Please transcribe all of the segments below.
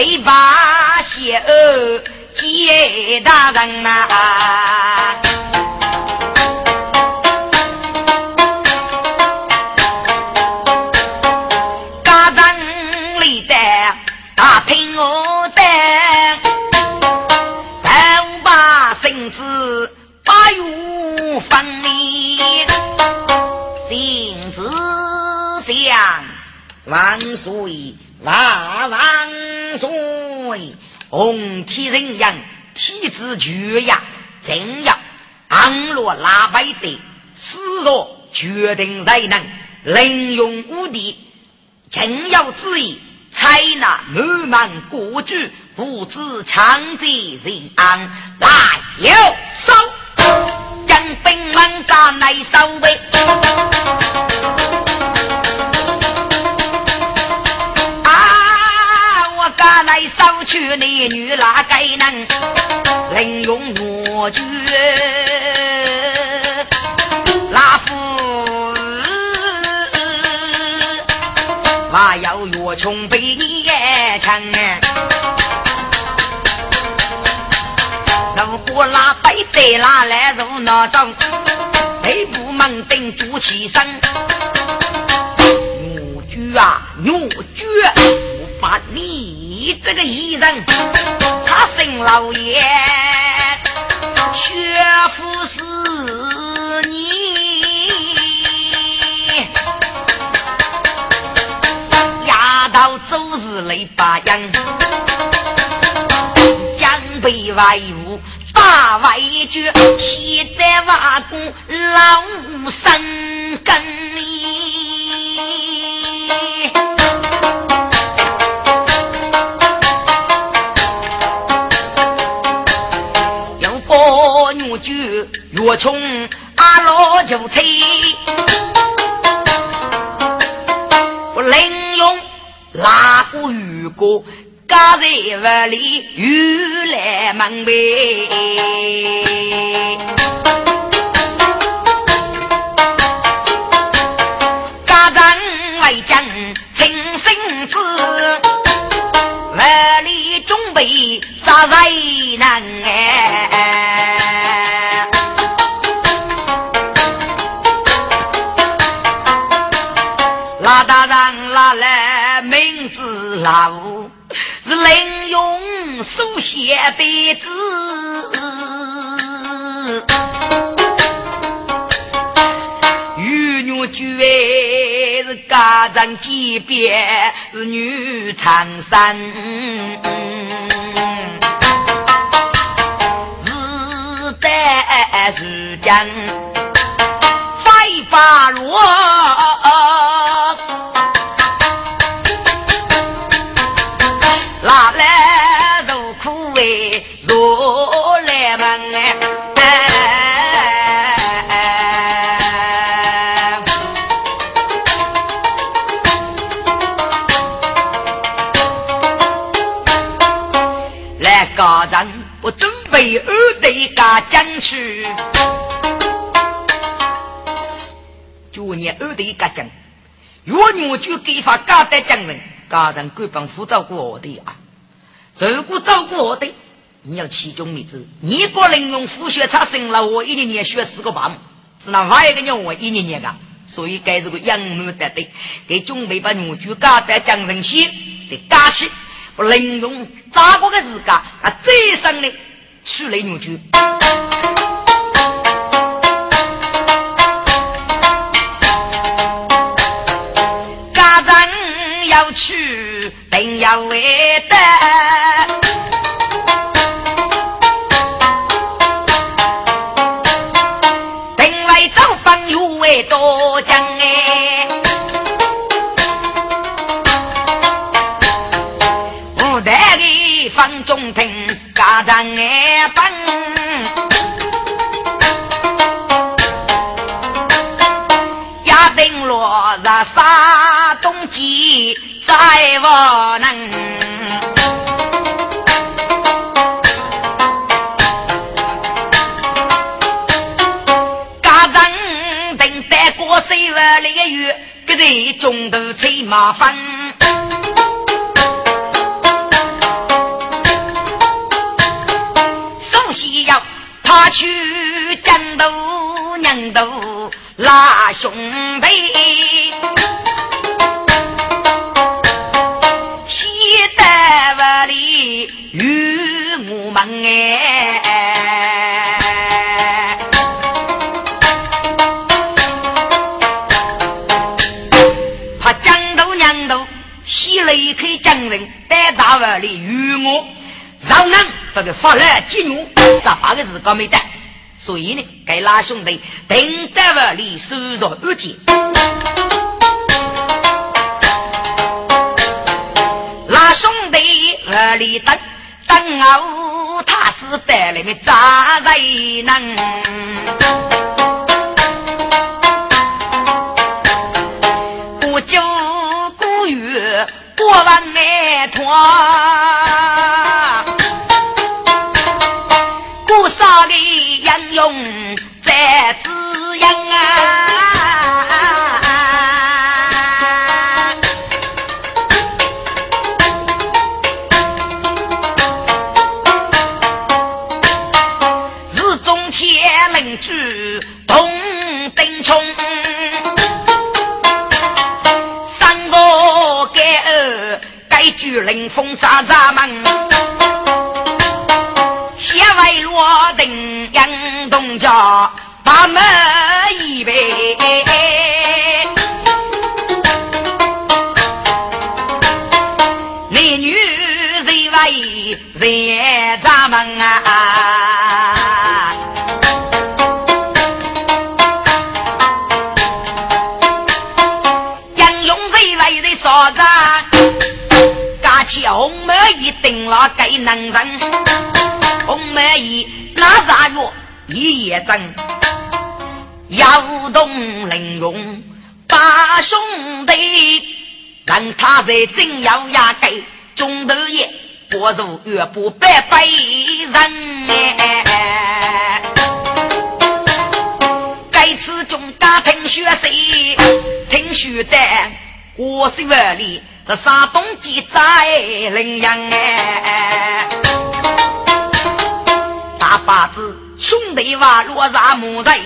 谁把邪恶。谢大人呐，家人里的打听我的，但把身子把月分离，心子想万岁万万岁。红天人样，体质绝呀，真要安落拉白的，死若决定才能凌用无敌，真要旨意，采纳满满国主，不知强贼人安，来有手，将兵们扎来守卫。去你女哪该能能用我绝？拉夫还要越穷被你抢啊！如果拉白带拉来如哪种？内部门顶住起身，女绝啊女绝，我把你。你这个艺人，他生老爷，学富是你，压到周日雷把样，江北外务大外绝，气得瓦工老生。我从阿老就催，我另用拉过雨过，家在屋里雨来门呗。家长为将亲生子，屋里准备扎在老是林用书写的字，玉女绝是家长级别是女长生，是得是将飞八罗。家将去，就念二队家将，若女就给发家带将人，家人官帮辅照过我的啊。如果照顾我的，你要其中一支，你不能用复学差生了，我一年年学四个半，只能外一个人我一年年个，所以该这个养母的对，给准备把女婿家带将人些的家起，不能用咋个个时间啊，最生的娶来女婿。去定要为得，定为走帮又为多将哎，不得的中听家长哎。落日杀冬季。再不能，家人等待过岁万里个月，个人中途催麻烦。首先要他去战斗，娘斗拉兄弟。哎，怕江头娘头洗了一口江人，带大碗里与我。让人这个发来激怒，咋八个字搞没得，所以呢，该拉兄弟等大碗里收入二斤，拉兄弟碗里等等我。他是带来的杂人能，不久古月过完那团，风扎扎门，斜外落定杨东家把门一定了给能人，红梅一那啥药？一夜针，摇动玲珑把兄弟，让他在真要压给中头爷，我如月不百百人。哎，该次中大听学谁听学的。我是万里，这山东记在羚羊哎，大把子兄弟娃落上木人，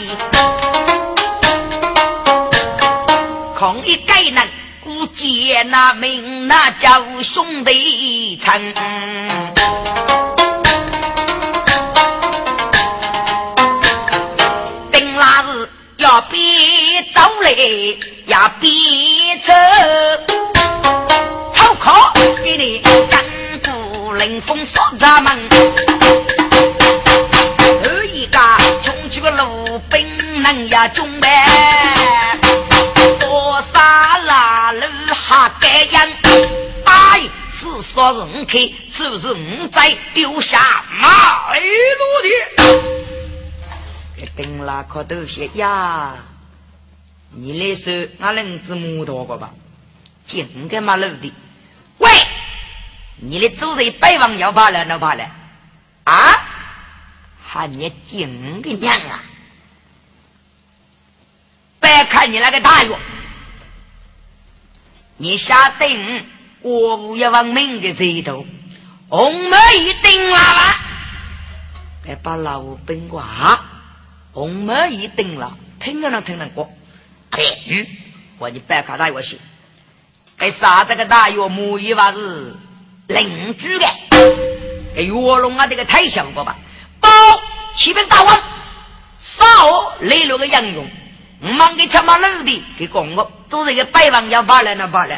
空一个人孤见那名那叫兄弟称，定那是要比走来。要逼走，好给你江湖冷风扫闸门，二一个穷去个路兵能呀中呗，多少拉路哈该样，哎，是说人客，就是我在丢下马路的，给顶了可都些呀。你来说，俺能子母多个吧？净个马路的，喂！你的主人百万要怕了，能怕了？啊？喊你净个娘啊！别看你那个大药，你下定国务要亡命的制度，红梅一定了吧？别把老兵挂，红梅一定了，听着能听得过。哎，嗯，我你别看大游戏，给杀这个大药母一娃是邻居的，给月龙啊这个太想过吧？报启禀大王，少来了个杨勇。忙给吃马路的给公我，做这个百万要罢了那罢了。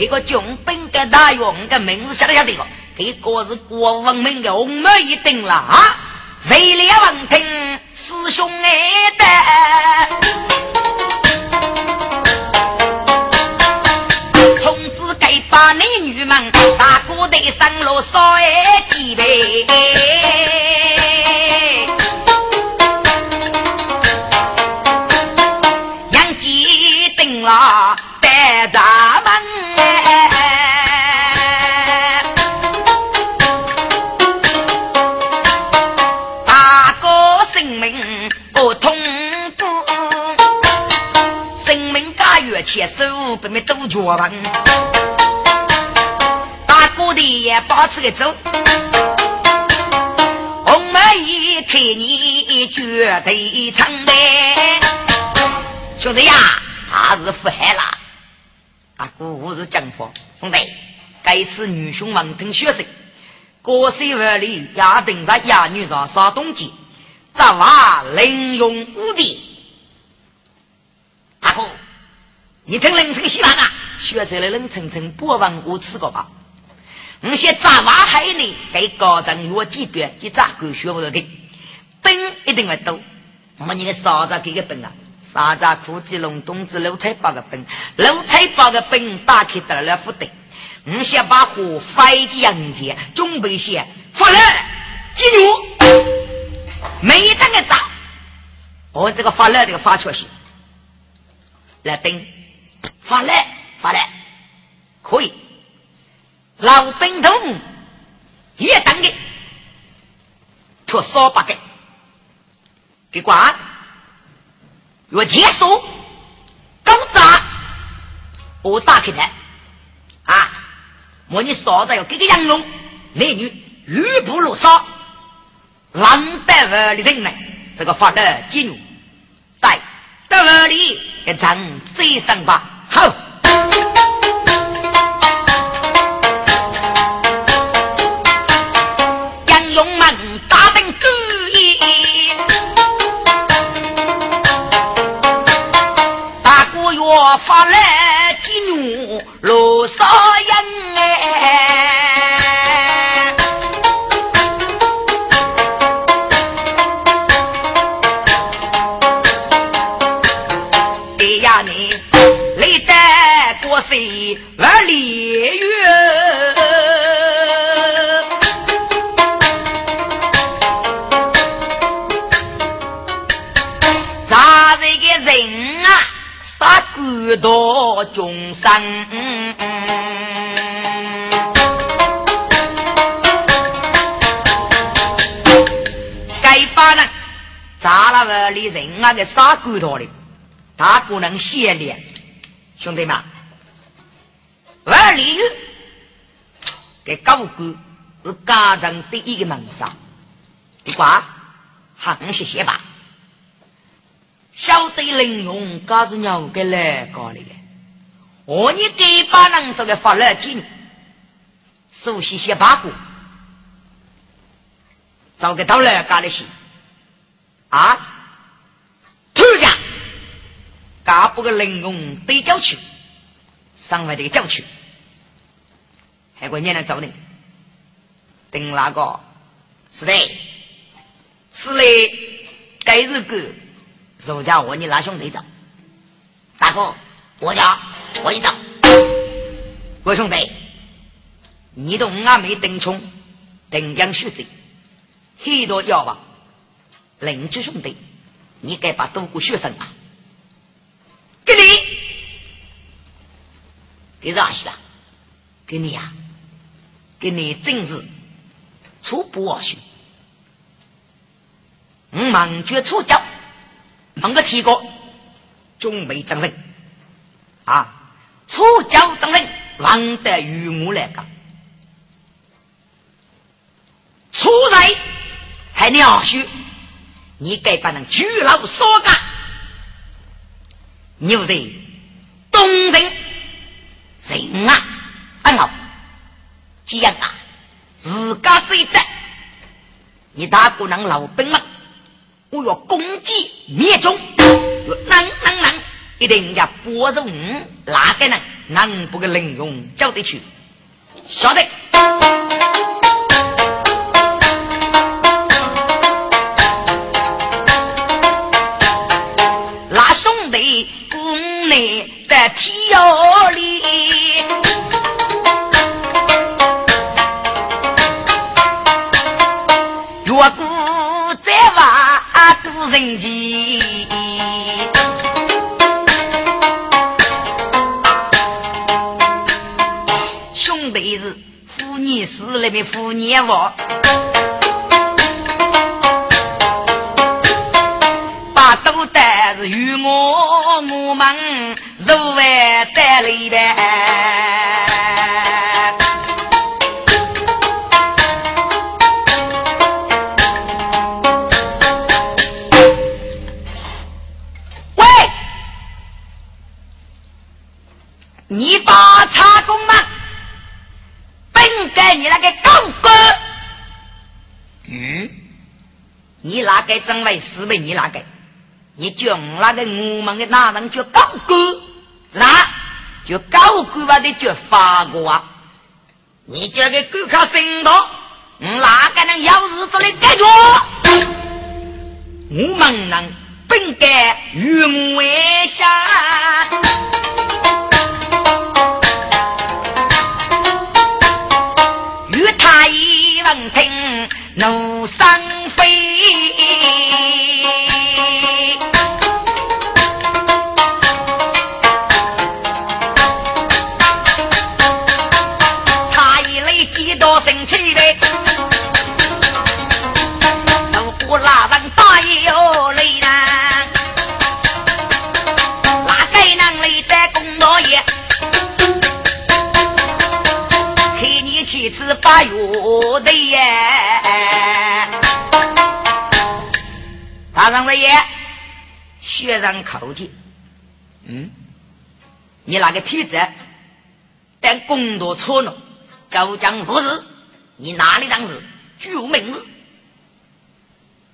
一个军兵的大勇的名字晓得晓得个，这个是国文明的红梅一定了啊！谁来闻听师兄爱的，上路烧几杯。啦，带咱们大哥性命不通不，性命家月前手不没多绝望，也保持个走，红梅一看你绝对成的，兄弟呀！他是富海了，啊，姑是江方兄弟，该次女兄王听学生，过岁万里压顶在亚女上杀东街，咱娃凌用无敌。阿哥，你听凌晨希望啊，学生的冷层层不问我吃过吧？我些咱娃害你，给高中我级别去咋个学不着的，本一定会多，我你个嫂子给个本啊！沙扎苦鸡龙冬子六彩八个本，六彩八个本打开得了不得。我先把火飞的阳间，准备些发来记住，没等个炸，我这个发来这个发出去，来等发来发来，可以。老兵头也等的，托烧八个，给关。我结束，刚炸，我打开来，啊！我你嫂子要给个杨龙，男女吕布落杀，狼带万里人呢，这个发的金牛，带到万里一场追上吧，好。发来几女罗少英哎，哎呀你累得过谁多众生，该把人砸了万里人那！个杀骨头的，他不能先练，兄弟们，万里玉给高官是家中第一个门上，你管行谢谢吧。晓得玲珑，嘎是鸟给来搞的。我你给把人这个发了金，熟悉些把火，找个到来干的事啊！突然，嘎不个玲珑对郊区，上外这个郊区，还会念来找你，等那个。是的，是嘞，该日个。周家我你拉兄弟走，大哥，我家我一走，我兄弟，你都俺没登冲，登江学子，很多药吧？邻居兄弟，你该把多个学生啊，给你，给啥去啊？给你呀，给你政治初步学习，我忙绝出教。蒙个提过，准备掌声啊！出教之人，王得与我来讲。出来还鸟须，你该把人举老说干。牛人东人人啊，很好，这样啊，自家最得，你大姑娘老兵们，我要攻击灭中，能能能，一定要拨着五。哪个人能不给领用交得去，晓得。在天窑里，人气。兄弟是妇女死里面妇女娃。把都带是与我我们。入外带里边，你哪个真为四位？你哪个？你叫那个我们的男人叫高哥。是哪？就高官吧的就发过啊！你叫个狗靠心头，哪个能有日子来解决？我们能本该与为下，与他一闻听怒八月的耶，大上的爷，学生口气，嗯，你那个体质，但工作错了，就讲不是你哪里当事，举名字。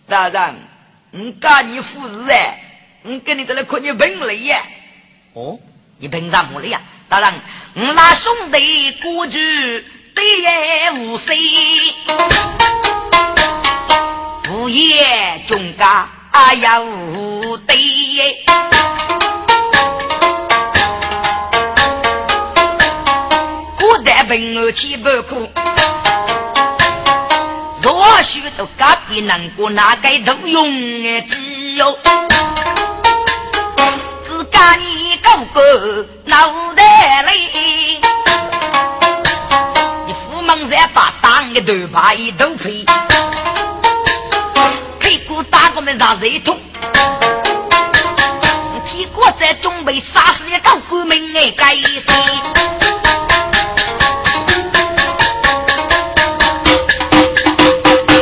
大人，我干你副事哎，我跟你在那看你本领耶。哦，你凭啥么的呀？大人，我那兄弟过去。对也无谁，无业中家也无对。古代本我七百苦，若许做隔壁能过那该都用哎，只有自家你哥哥脑袋个头把一头皮，屁股打我们让人痛。屁股在准备杀死一个官民哎，该死！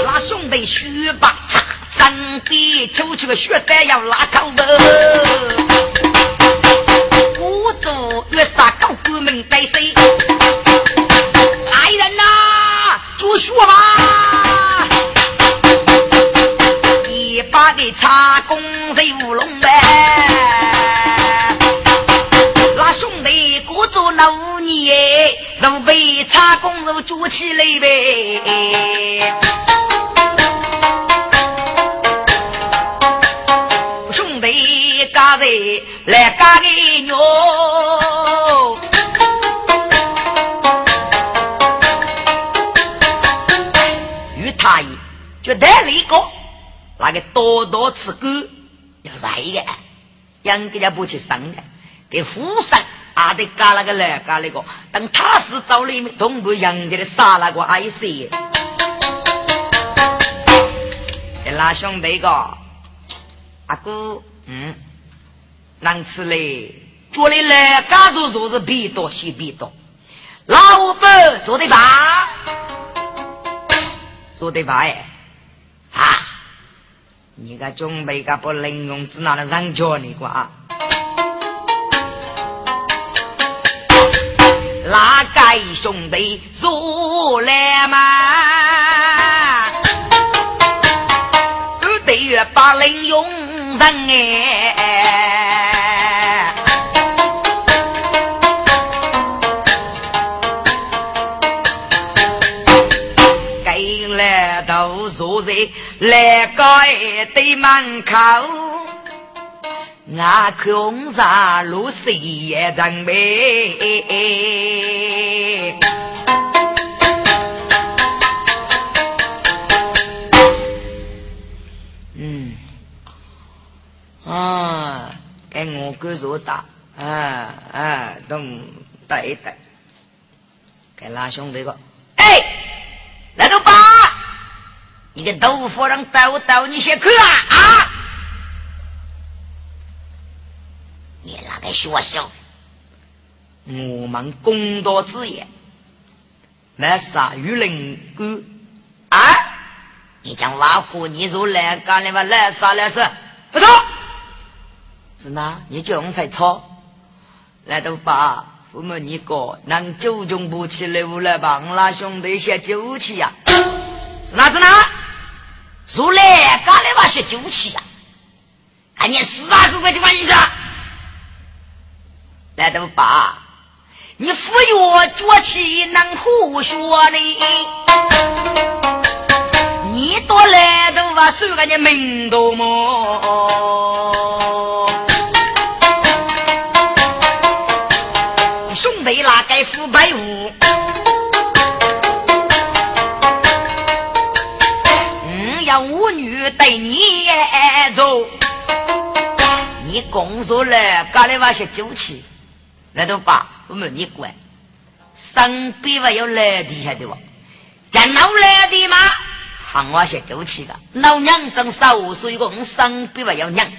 那兄弟血把身边抽出个血袋要拉口子，起来呗。兄弟家在来家里牛。就带了一个，那个多多吃狗要晒的，养给家不去生的，给富生阿得嘎那个来嘎那个，等他是找里面东部养家的杀那个爱死。那兄弟个阿哥，嗯，能吃嘞，家里来家做做是比多西比多，老板说的吧？说的吧？哎，啊，你个准备个不能用只拿来上交你瓜？哪个兄弟说来嘛？都得月把人用人哎。坐在来高的门口，我空山路谁也真美。嗯，啊，给我哥做大，啊啊，都对对，给拉兄弟个，哎，来个吧。你个豆腐让逗逗你先去啊啊！学校，我们公道之言，没啥与人干啊？你讲挖苦你如来干的嘛？来啥来是？不错，是哪？你叫我会错？来都把父母你哥能九中不起来无来吧？我那兄弟先酒气呀！是哪？子哪？如来，干的话是酒气呀！赶紧死啊哥哥去问一下，来都爸，你服药脚气能胡说呢？你多来都把手个你门多么？兄弟哪该服白物？对你走，你工作了，搞的那些酒气，那都罢，我没你管。身边还有来的晓得不？见老来的吗？喊我些酒气的，老娘正少，所以我身边还有娘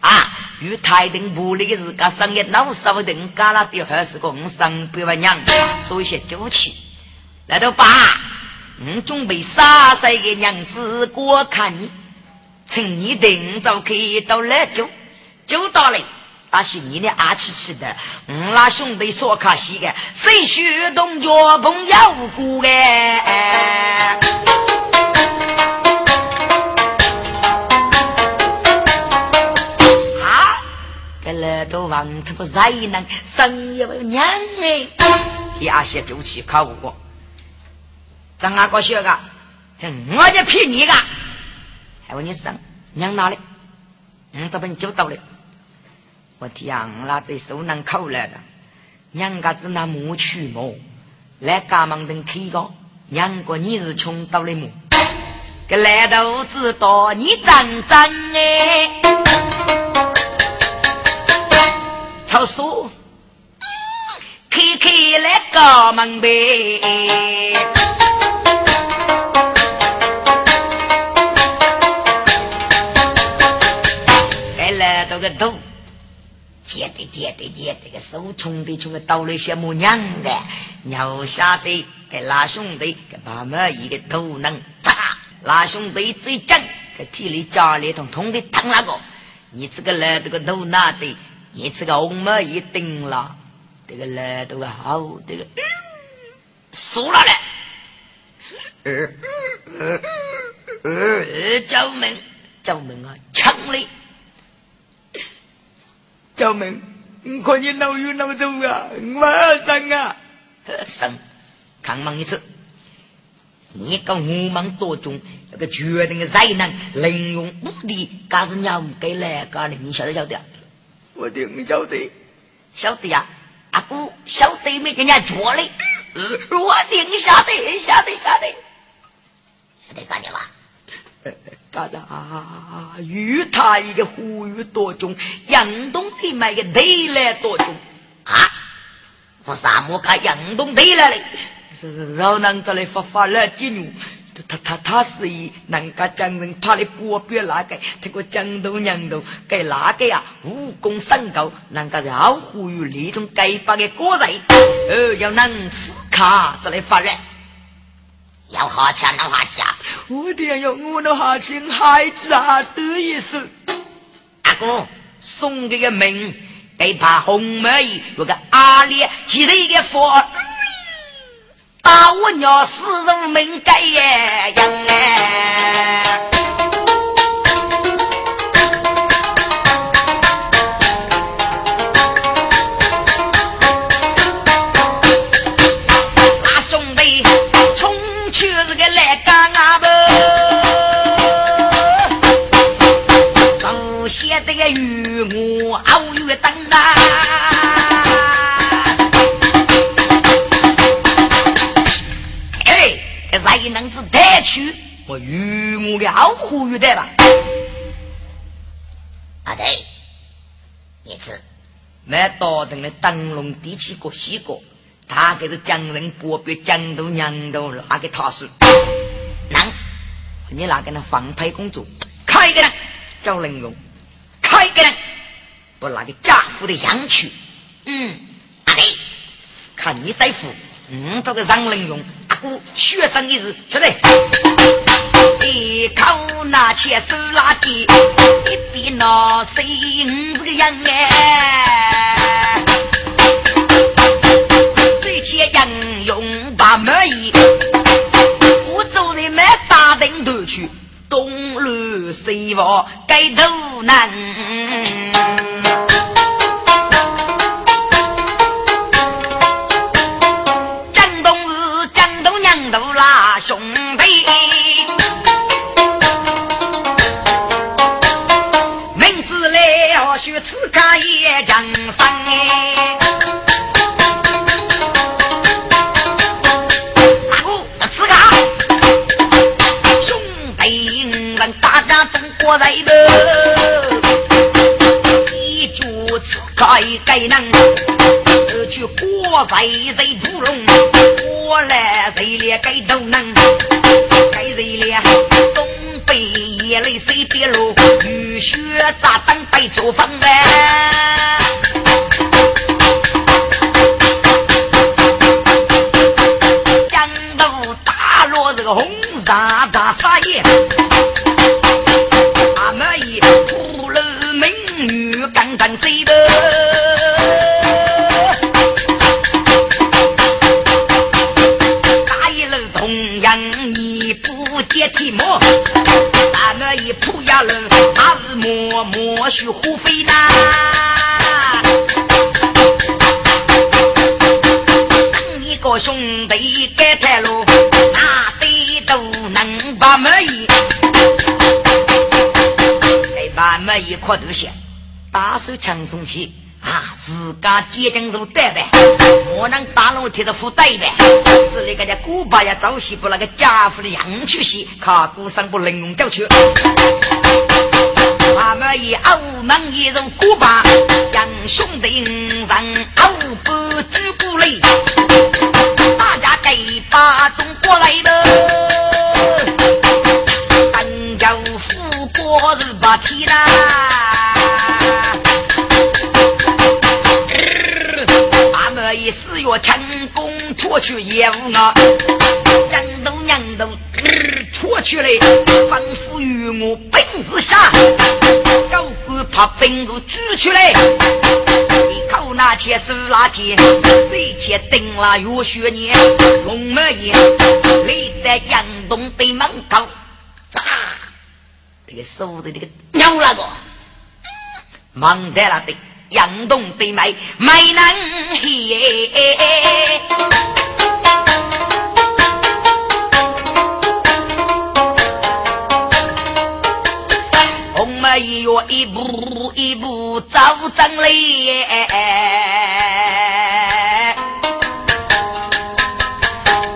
啊。与太平不离的是个生意老少的，干了的还是个身边还娘，所以些酒气，那都罢。我准备杀死个娘子过看你。趁你等早可以到来就就到了，把心里的阿气气的，我那兄弟说可惜的，谁学动脚碰要过的？啊，这来都王他不才能生一位娘哎，阿些周期考过，张阿哥学个，我就骗你个。还问你生娘哪里？嗯，这边就到了。我天啊，这手能口来的，娘家子那木去么？来家门等开个，娘哥你是穷到了么？这来都知道你真真哎，操说，开开来家门呗。个头，接的接的接的个手冲的冲的倒了些木娘的，鸟下的给拉兄弟给爸妈一个头能扎，拉兄弟最正给体里家里通通的疼那个，你这个来这个头拿的，你这个红毛一顶了，这个来这个好这个输了嘞，呃呃呃，叫门叫门啊，抢嘞！叫门，我看你脑有脑中啊，马上啊，生，看忙一次。你个五忙多中，那个决定的才能，能用武力，干是鸟给来干的，你晓得晓得？我听晓得，晓得呀。阿姑晓得没？给人家捉嘞。我定晓得，晓得晓得，晓得干的嘎子啊？与他一个呼吁多重，杨东的买个得来多重啊！我啥么看杨东得来嘞？是老娘这里发发了金牛，他他他是以人家江人怕的波别哪个，这个江都娘都给哪个呀？武功深高，人家要呼吁那种该把的果人，呃，要能吃卡再来发热，要下去能下去啊！我的呀，我的好吃，孩子啊，得意思。阿哥送给个门，给怕红梅有个阿烈，记得一个佛。打我娘死人命该呀样哎！我与我的好呼吁的吧。啊对，也是。那到等的灯笼底起过西过，他给是江人伯伯江头娘头拿给他是。能，你拿给那放牌工作，开一个人叫玲珑，开一个人不拿个家父的养去。嗯，阿对，看你对付，嗯，这个张玲珑。学生一日，兄弟，一口拿起手拉的，一边拿水，嗯，这个样哎，最起杨用把门一，我走人买大灯头去，东路西望该头难。一柱子盖盖能去过谁谁不容。我来谁来该都能，该谁来东北夜里谁别路，雨雪炸弹白走风哎，江都大落这个红沙大沙叶，须胡飞呐。等一个兄弟改台路，哪得都能把门一，给把门一块头线，打手枪松起。啊，自家接将如带呗，我能大龙贴着副带呗，是那个叫古巴呀，早西不那个家父的洋去西，卡古上不能用脚去。他们以傲慢一入古巴，让兄弟人傲不举鼓擂，大家给把中国来的，单叫富国日把天呐。以四月成功脱去业务啊，娘都娘都脱去了，吩咐与我本事下，高官怕本事举出来，一口拿钱手拿钱，这钱顶了月学年，龙门宴，立在杨东北门口，咋？这个手的这个鸟那个，忙得了的。杨东的美美能嘿，我一步一步走正来，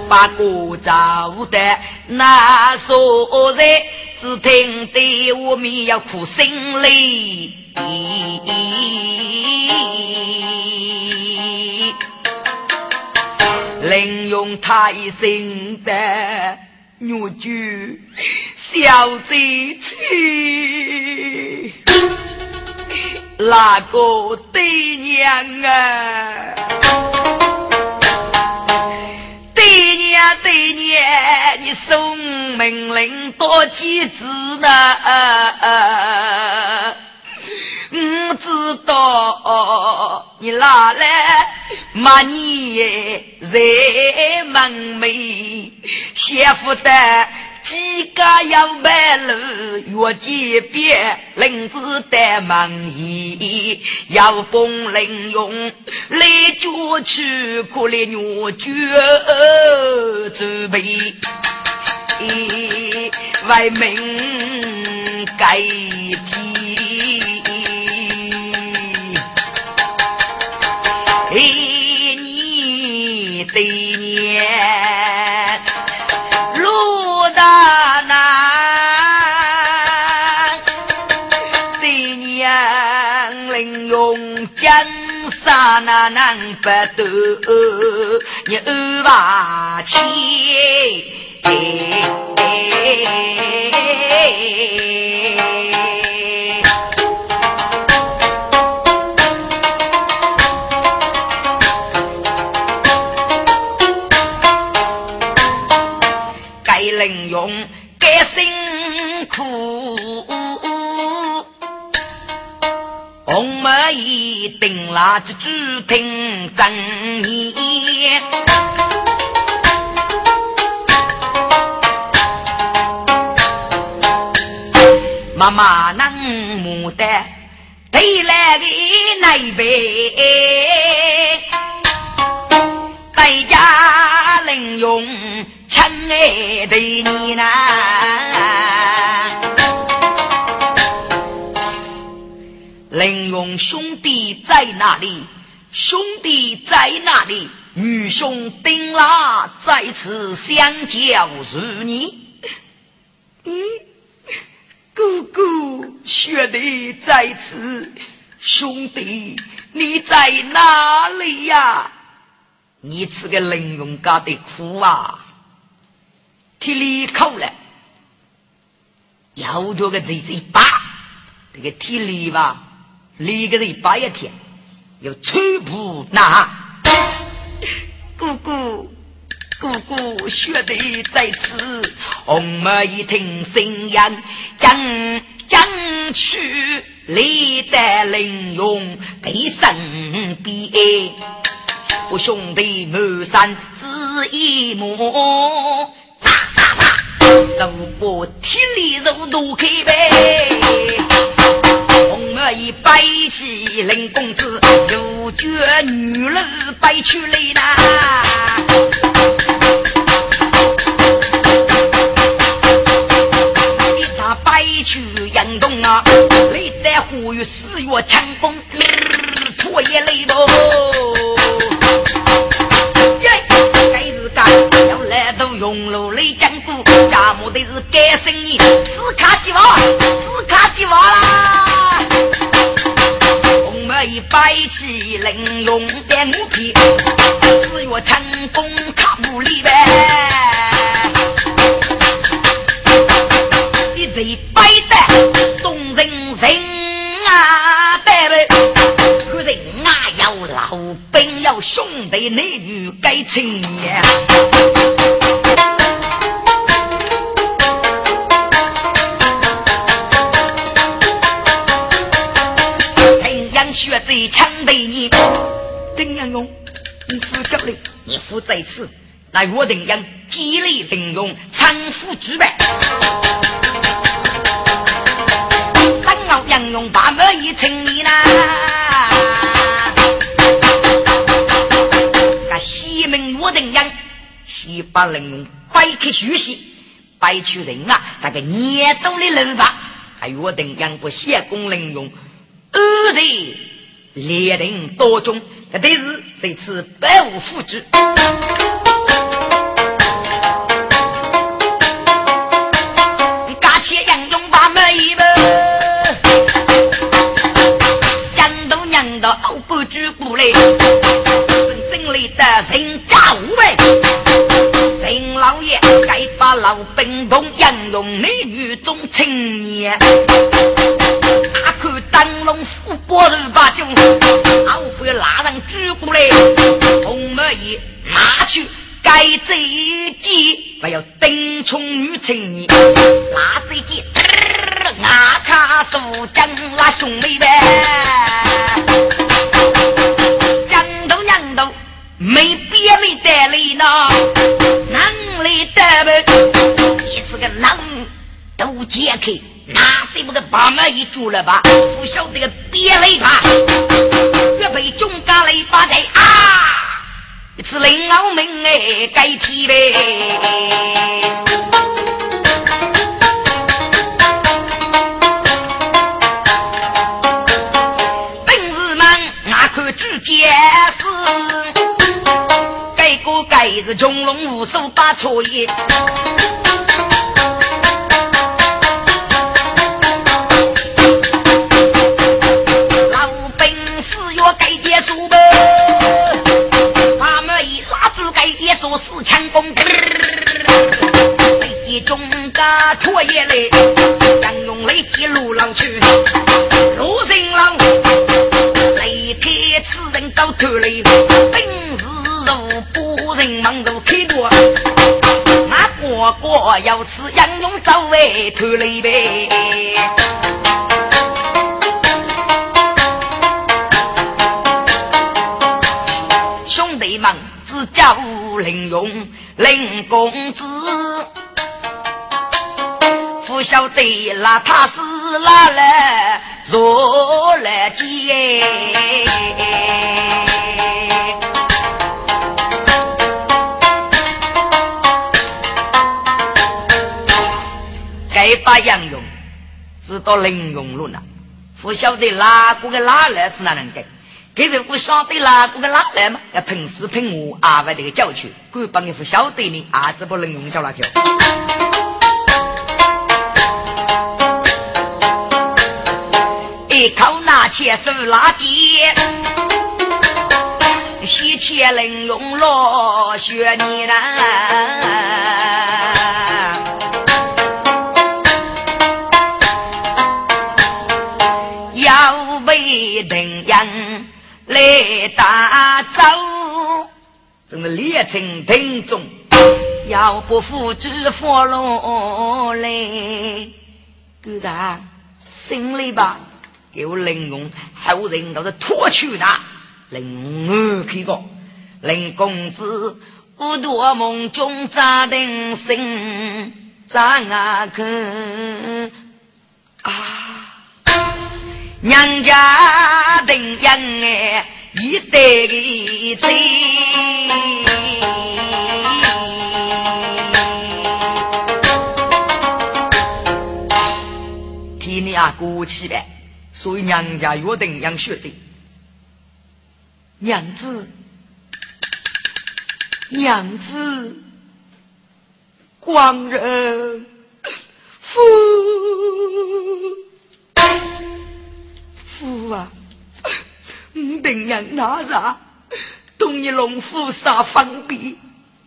把歌奏的那所在，只听得我们要哭声泪。另用太心的女婿小贼妻，哪个对娘啊？对娘对娘，你送命令多几次呢？我知道你哪来骂你在门楣，媳妇的几个要白路，越街边林子的门衣，要风铃用来捉去，可怜女眷准备为民改天。一年对年，大难，对娘领用江山那难不得，你二把钱。能该辛苦，红梅一定拉着主听真言，妈妈能牡丹带来的那杯，大家能用。爱的你呐，林勇兄弟在哪里？兄弟在哪里？女兄丁拉在此相交如你。嗯，姑姑学弟在此，兄弟你在哪里呀？你这个林勇家的苦啊！体力口了，要多个嘴嘴巴，这个体力吧，离个嘴巴一天，有粗布拿。姑姑，姑姑，学弟在此，红梅一听声音，将将去历代领用给身边，我兄弟满山只一目。肉把体力肉都开呗，红儿一摆起林公子，又觉女人摆出来呐。一打摆出杨东啊，历代呼吁四月强风，破夜雷暴。玲珑的木皮，四月成功卡木里呗。你这摆的动人人啊，对不？可是俺要老兵，要兄弟男女该亲呀。在此，来我丁阳激励丁勇，搀扶举办。刚好杨勇把门一请你呐，那西门我丁阳，西把林勇摆开学习，摆出人啊，那个年度的楼吧，还我丁阳不谢公林勇。列人多中，但是这次百无复制。起杨勇把门一门，江东娘的老不举过来，真正里的人家五位，林老爷该把老兵同杨勇美女中青年，大看灯笼富波如把酒，老被拉上举过来，红梅叶拿去该一计，不要顶冲女青年，拿这计，牙卡苏江拉兄妹呗，江头娘头没别没带来呢，能来得不？一次个能都解开，那对不得把门一住了吧？不晓得个别来吧？越被中家来把在啊！一次领老命哎，该提呗。本事们，俺看只见是，该个该是穷龙无数把错业。四强攻，背起中家拖叶来，杨勇雷击路浪去，路人郎雷开此人到头来，本是如不人忙如开多，那哥哥要吃杨勇早为头来呗。兄弟们，只叫。林勇，林公子，不晓得那他是哪来若来见？该把杨勇知道林勇了呢？不晓得哪个个哪来是哪能给？给人不晓得哪个个哪来嘛？要凭死凭我阿外这个教训，敢帮你不晓得呢？啊，这不能用叫哪叫？一口拿起手拉剑，西切能用落雪泥呐。要为人样。来打走，真的列成听众，要不付之佛罗来，哥啥心里吧，给我玲珑后人都是脱去的，玲珑去过，林公子不多梦中扎定心，扎啊根。啊。娘家等养哎，一代的子，替你啊过去呗。所以娘家约定养学子，娘子，娘子，光人夫。夫啊，五定人拿啥？东一龙虎杀方便，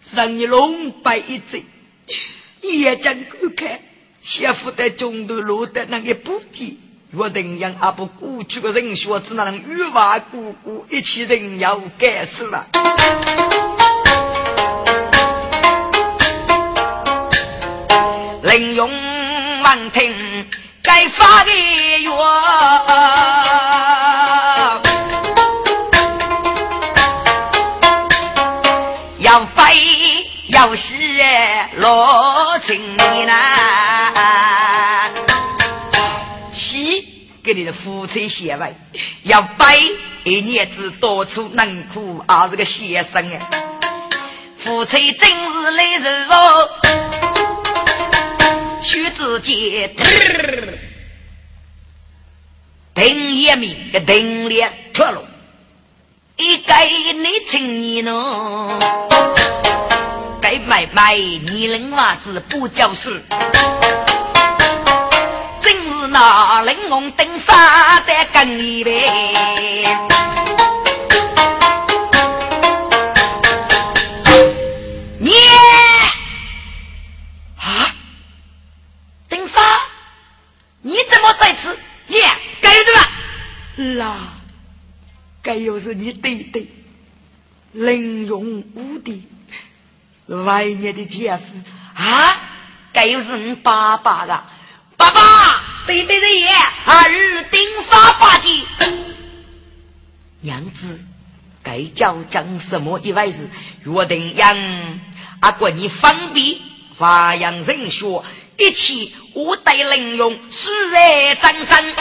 上一龙白一只，眼睛观看，媳妇在中途落得那个不济。约定人阿不过去的人学，只能与娃姑姑一起人要干死了。林勇闻听。该发的药，要白要洗罗青呢？洗给你的夫妻写完，要白一年子多出能苦啊！这个先生啊，夫妻真是来人哦。须知间，顶一面个顶脸脱落，一该你青年喏，该买卖你人娃子不叫事，正是那玲珑登山的更一呗。你怎么在此耶该有吧？个啦该又是你对对零容无敌外面的姐夫。啊？该又是你爸爸了爸爸对对对爷二日丁沙八吉娘子该叫讲什么一外事约定让阿国你方便发扬人学。一起我带凌勇，输在掌声。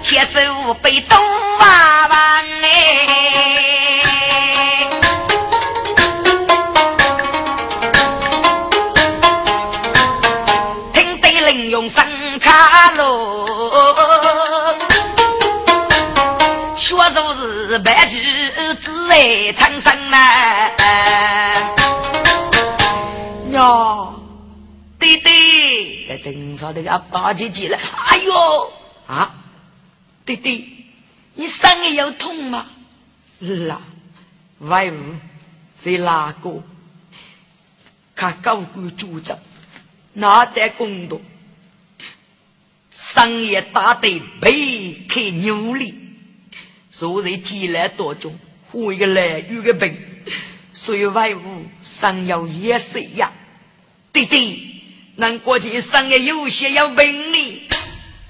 携手被东娃娃哎，听得人用声卡喽，学如是白驹自在长生呐，呀，弟弟，在顶上这个哎呦啊！弟弟，你伤也有痛吗？啦，外屋在哪个？他高官主张，哪得公道？商业打得背开牛力，所以积来多种，活一个来有个病，所以外屋尚要也是呀。弟弟，难过去商业有些要命哩，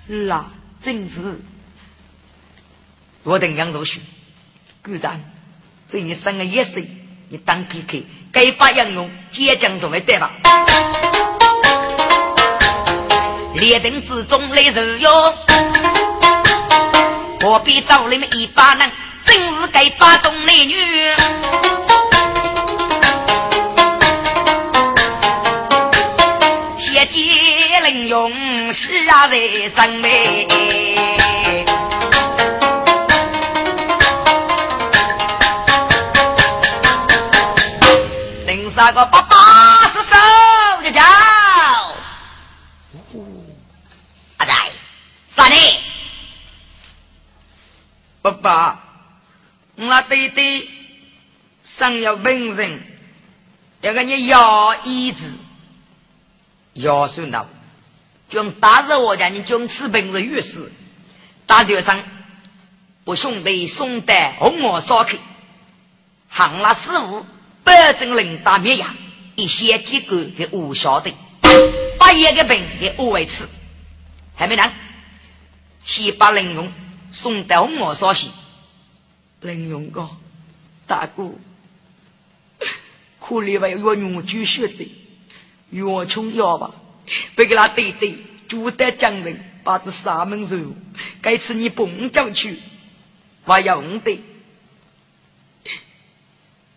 啦，真是。我等杨如许，固然这一生的一岁，你当 PK，该把杨勇接将作为对吧？列阵之中来受用，何必找你们一把人？真是该把东男女，血溅凌勇，是啊在生美。那个爸爸是手就叫，阿仔，啥呢？爸爸，我弟弟生有病人，要给你要椅子，药算了，就打着我家，你就吃病人浴室，大学生，我兄弟送的红毛烧去，行了师傅。百证领大灭牙，一些几个给无晓得，把一个病给误为吃，还没能，先把林勇送到我所西。林勇哥，大哥，可怜为我用举血子，我穷要吧，别给他对对，就得将人把这三门肉，该吃你蹦脚去，我要得。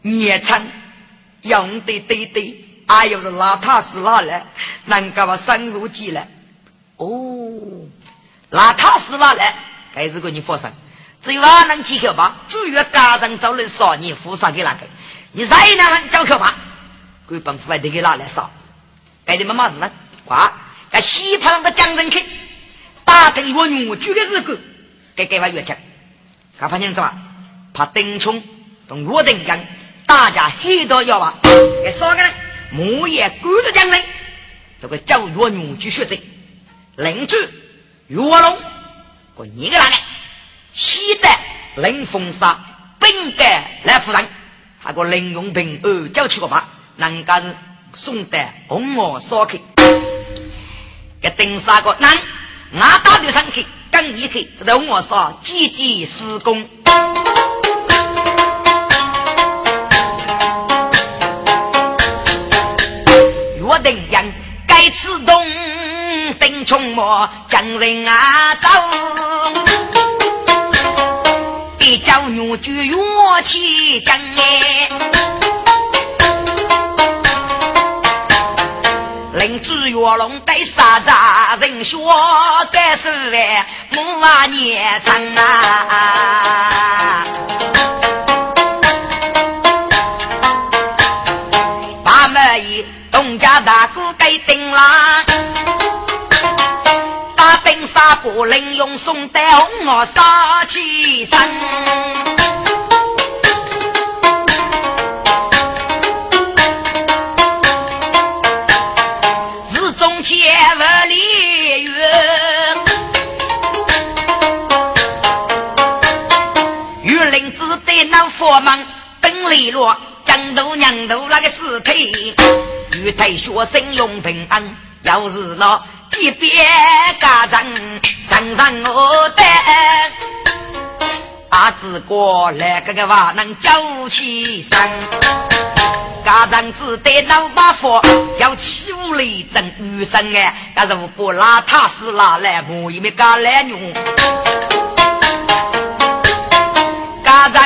孽苍，用的对对，哎呦是邋遢死哪来？能够把深入进来？哦，邋遢死哪来？该是个你佛生，只有俺能几口吧？主要家人找人杀你，扶上给哪个？你再能找可怕？鬼帮父还得给哪来杀？该你妈妈是呢？哇！该西旁的江人去，打听我女婿的日子，该给我月钱。看怕你怎么？怕丁冲同我定人。大家很多要啊，给三个人，木叶赶着将来，这个叫岳女去学者，邻居岳龙，我你个男的，西得林凤沙，本该来夫人，还个林永平二叫去个吧，人家是送的红毛烧去，给丁三个男，俺打的上去，更一去，这个红毛烧积极施工。定人该此动，定冲魔将人啊走，一叫女婿元气将哎，领主月龙带杀杂人说该是哎，木啊年长啊。把门一东家大哥给定了，把丁沙布领用送带红我杀起身，佛门本利落，江头娘头那个尸体，玉台学生用平安，要是那即便家长长上我的。阿子过来个个话能叫起身，家长只得老把佛要起屋里整雨声哎，但是我不拉他是拿来木一面干来用，家长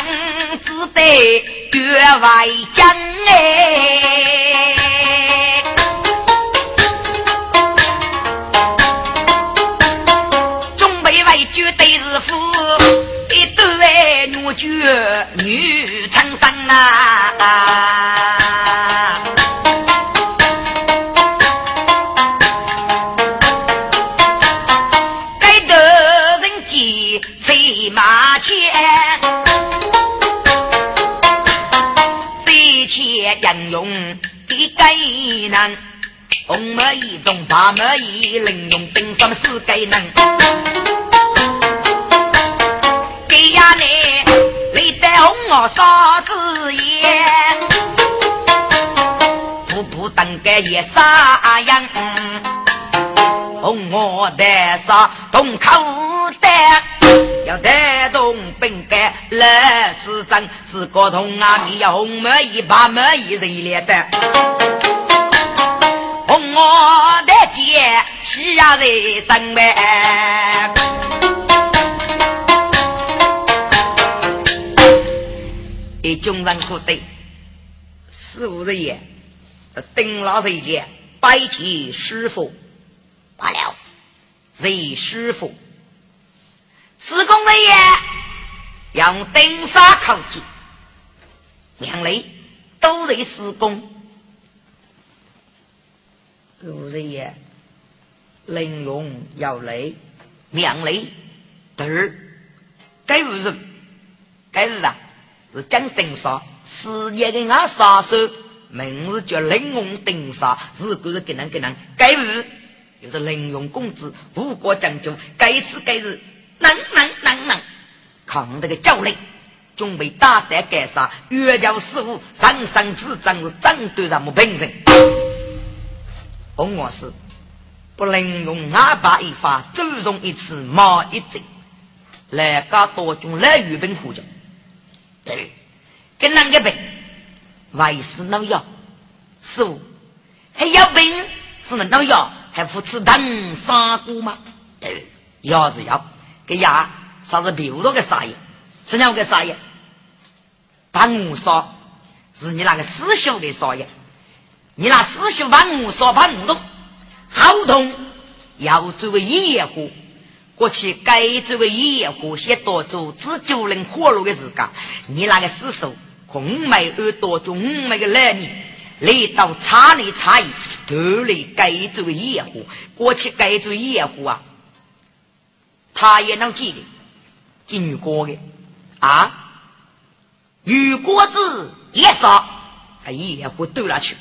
只得员外讲哎，准备为绝对是夫。女眷女长生啊，切英勇的该难，红梅一动，白梅一凌用，顶上是该能。给呀你，你带红我啥子烟？步步登个也啥样？红我带啥动口袋？要带动本该来是真，自个同啊米要红梅一把梅一谁来的？红我的姐喜呀在身边。一军人可对，四五日夜，丁老师爷拜起师傅，罢了，谁师傅？施工人员用钉沙口技，两类都在施工。五日夜，玲珑要雷，两类都儿，该不是？该是啊？是讲丁沙，事业的俺杀手，名字叫玲珑丁沙，是故是给人给人该日，又是玲珑公子，无国讲究，该次该日，能能能能，扛这个教令，准备大胆干杀，越教师傅，上上之章是针对咱们平人。红我是不能用阿爸一发，走容一次，冒一阵，来家多种来与本呼叫。对，跟那个病，外是老药，师傅还要病，只能老药，还不吃糖砂锅吗？对，药是要，给呀啥子别多个啥药？什么个啥药？把我烧，是你那个师兄的烧药，你那师兄把我烧把我痛，好痛，要作为一夜火。过去该做个野火些多做只就能活路的时间，你那个师叔红梅耳朵中五梅个男女，来到差里差异，都来该做个野火。过去该做个野火啊，他也能记得进女国的啊，女国子也少，他野火丢了去，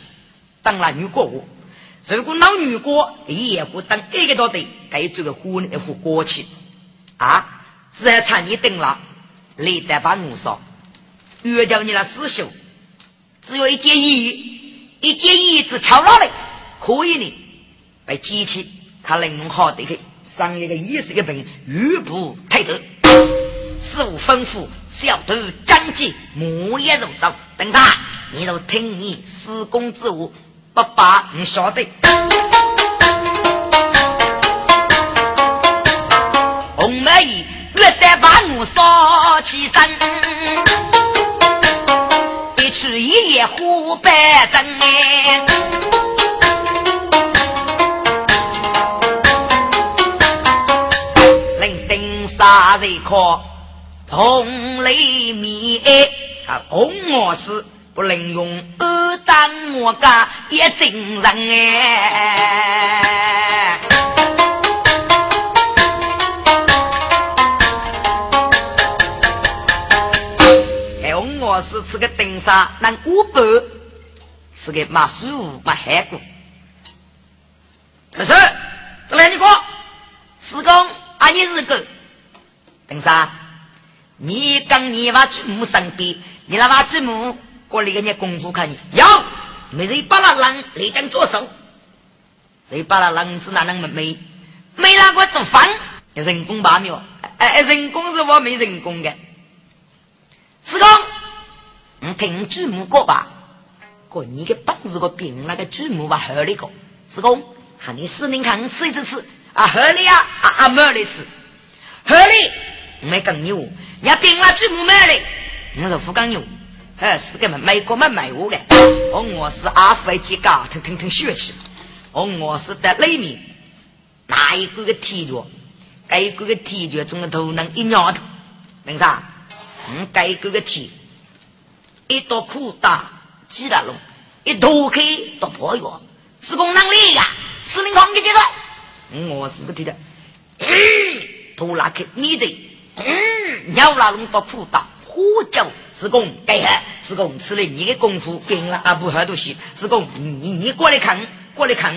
当了女国我。如果老女国也不等一个多的，该这个婚一副过去啊！只要差你等了，你得把我说，越叫你那师兄，只有一件衣，一件衣子敲了来，可以呢，被机器他能用好的去上一个意思的病，玉不抬头，师傅吩咐小徒张继木叶肉糟，等他，你都听你施工之话，不把，你晓得？红梅姨越得把我烧起身，一去一夜虎白灯，杀人可同雷灭啊，红我是。不能用二当我家也真人哎！哎，我是吃个丁沙，那五百是个马叔马海姑。可是，来你哥，施工，阿你是个丁沙，你跟你把祖母身边，你那把祖母过来给你功夫看你，有。没人把那狼来将左手，谁把那狼子哪能没？没没那个做饭，人工拔苗，哎人工是我没人工的，师公，你听祖母过吧，过你的本事个病那个祖母吧合理个，师公喊你死命看吃一次吃。啊合理啊啊啊没得吃，合理。没更牛，要病了祖母买的，我说福冈牛，还是个么美国么买我的，哦我是阿飞几个，腾腾腾血气，哦我是在里面，哪一个个体脚，该个个体脚中的头能一鸟头，为啥？嗯，该个个体，一刀裤打几大龙，一脱开都破药，是功能力呀，司令狂给接着，我是个体的，拖拉开你这。嗯，鸟老人到苦打，呼叫是公，该喝是公吃了你的功夫变了啊！不喝东西是公，你你过来看，过来看，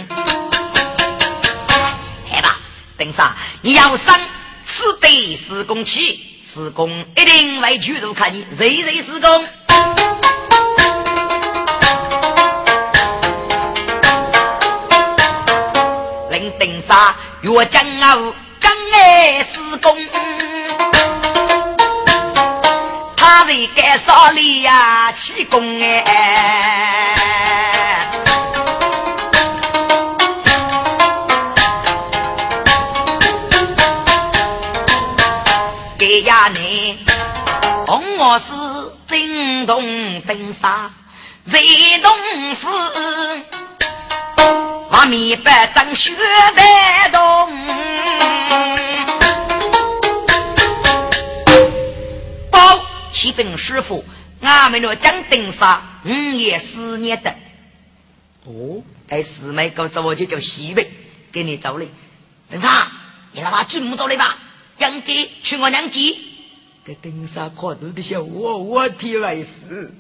来吧，等啥？你要上此地施工起，施工一定会去入看你，谁谁施工？林登沙越江啊，刚爱施工。谁该少里呀？气功哎！给呀你，红我是震动登沙，热动夫，把米白长雪白动。启禀师傅，俺们那江登沙五月四年的。哦，该四妹搞走我就叫西北，给你走嘞。登沙，你他妈准母走嘞吧？杨姐去我娘家。给登沙看到的小我我提来事，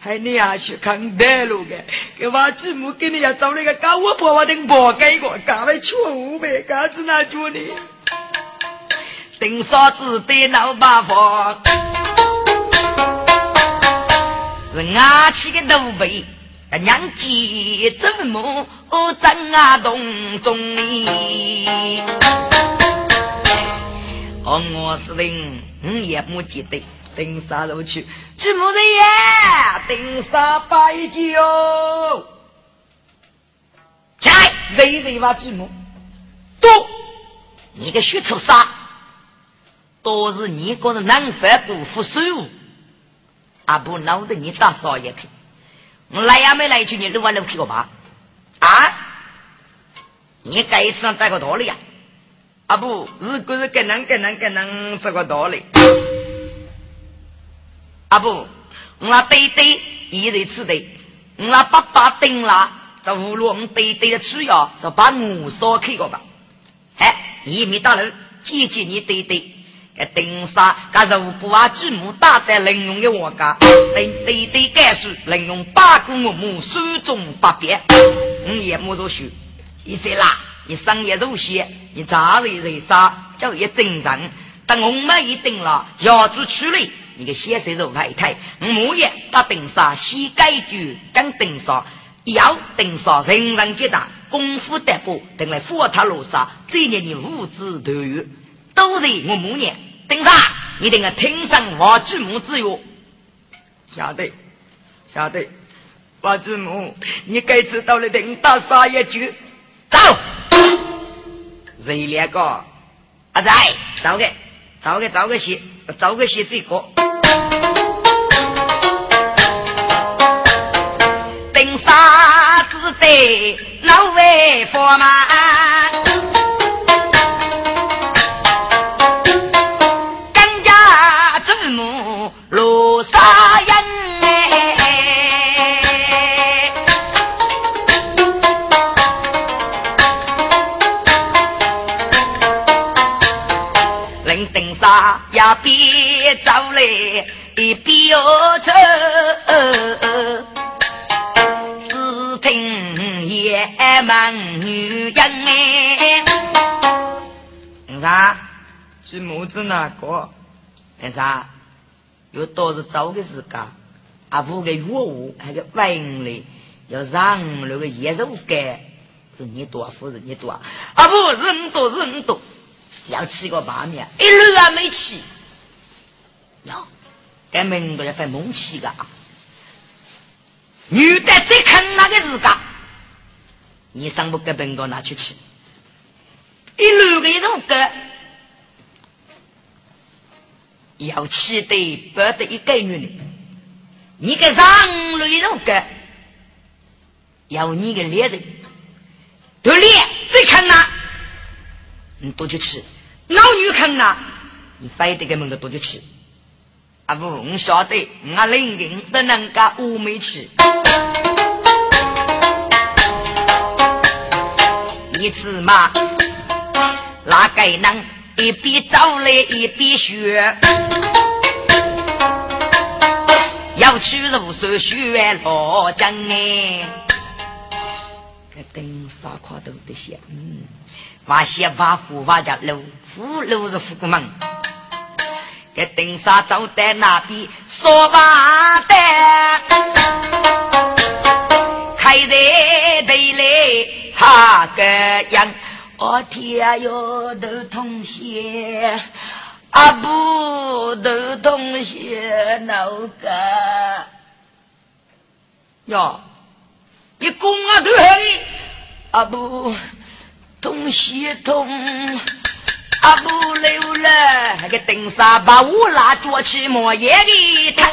还你要去看大路的，给把祖母给你要走那个高我婆婆等婆给我，搞来错误呗，搞子哪做呢？登沙子得老麻烦。是阿起个奴婢，娘接祖母正啊洞中里。哦，我是领，我也没记得登山路去，祖母人呀，登山拜酒。起来，谁谁把祖母？都，你个血臭啥？都是你个人能犯不服输。阿不闹得你大少爷去，我来也没来句，你撸啊撸去个吧？啊？你该次上带个道理呀？阿不，如果是跟人跟人跟人这个道理，阿不，我那对对一人吃的，我那爸爸顶了，这葫芦我对对的吃药，就把我烧开个吧？哎，一米大楼，姐姐你对对。个丁沙，个如不啊，祖母打在玲珑的我家，对对对，该是玲珑八姑母母手中八变，我也莫做虚。你说啦，你商业入血，你咋日人杀，叫一正常。等我们一定了，要做处理，你个先生入太太，我也把丁沙先改句，将丁沙要丁沙人人皆大，功夫得不，等来佛塔罗刹，这年你无知多余。都是我母娘，等啥？你等个听上我祖母之约，晓得晓得。我祖母，你该知道了，等到啥一句？走。谁两个？阿仔，走个，走个，走个戏，走个戏这个。等啥子的？老外佛嘛？呀，别走嘞，一边走，只听野蛮女人哎。啥？是母子哪个？那啥？又倒是找个时间，阿婆个月物还个文嘞，要让那个野肉干，是你多不是。你多，阿婆人多人多，要吃个八面，一路还没吃，哟，该门都要分蒙起个，女的最坑那个时间，你上不给本高拿去吃，一路个肉干。要气得不得一个女的，你个上雷肉干，要你个猎人，都猎最坑了，你多去吃；老女坑了，你非得给门头多去吃。啊不，我晓得，我领领的能够乌梅吃，你吃嘛？哪个能？一边走来一边学，要去入手学罗江哎，这灯啥块都得写，嗯，挖些挖虎挖家路，虎路是虎门，这灯沙走在那边说挖的，开在队里哈个样。我天哟，都同学，阿布都同学，哪个？哟，一公啊都黑，阿布同学同，阿布溜了，那个顶上把我拉捉起莫也的疼，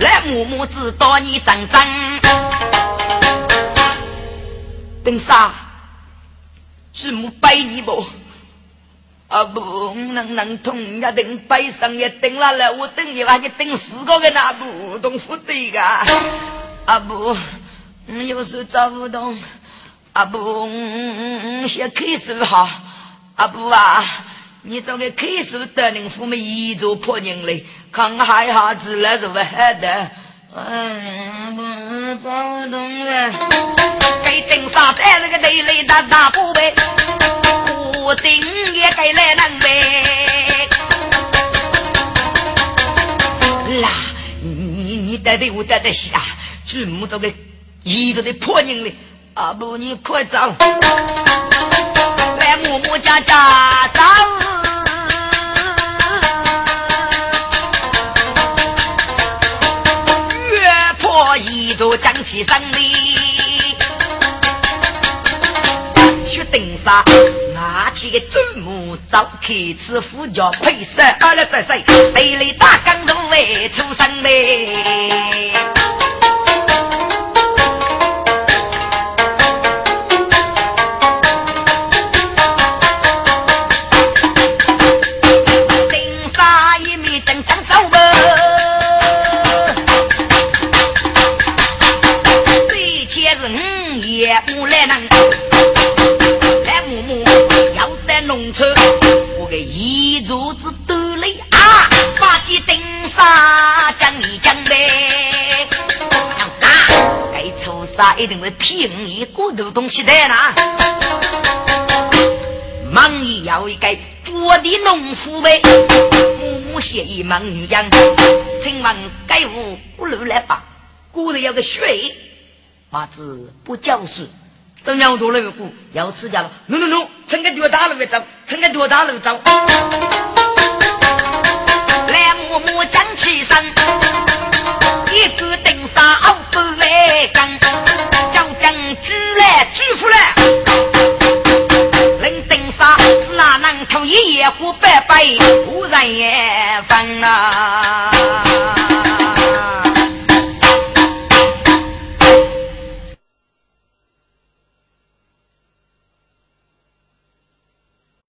来木木知道你真真。等啥？祖母拜你不？啊不，能能同家等拜上也等了了，我等你把你等四个人那不动不对个。啊不，你有时找不动。啊不，先开始哈。阿布啊，你找个开始得人父母一做破人嘞，看海下子来是不好的。嗯，不不动了。给顶上带了个累累大大布呗，我顶也该来能呗。啦，你你你带的我带的下，专门这个一个的破人嘞。阿不，你快走，来默默家家走。一座将起胜利，雪顶上拿起个祖母早开始呼叫配色，二来再谁？队里大刚入围出生嘞。一定是骗你骨头东西的啦！忙也要一个做的农夫呗，木木写一忙女样，请问该屋不如来吧？骨头要个血，娃子不教书，怎样多了个要吃家了？喏喏喏，趁个多大路走，趁个多大路走，讲起身，一个顶上熬不为干。举来举出来，人登山只哪能同一夜虎拜拜，无人也分啊。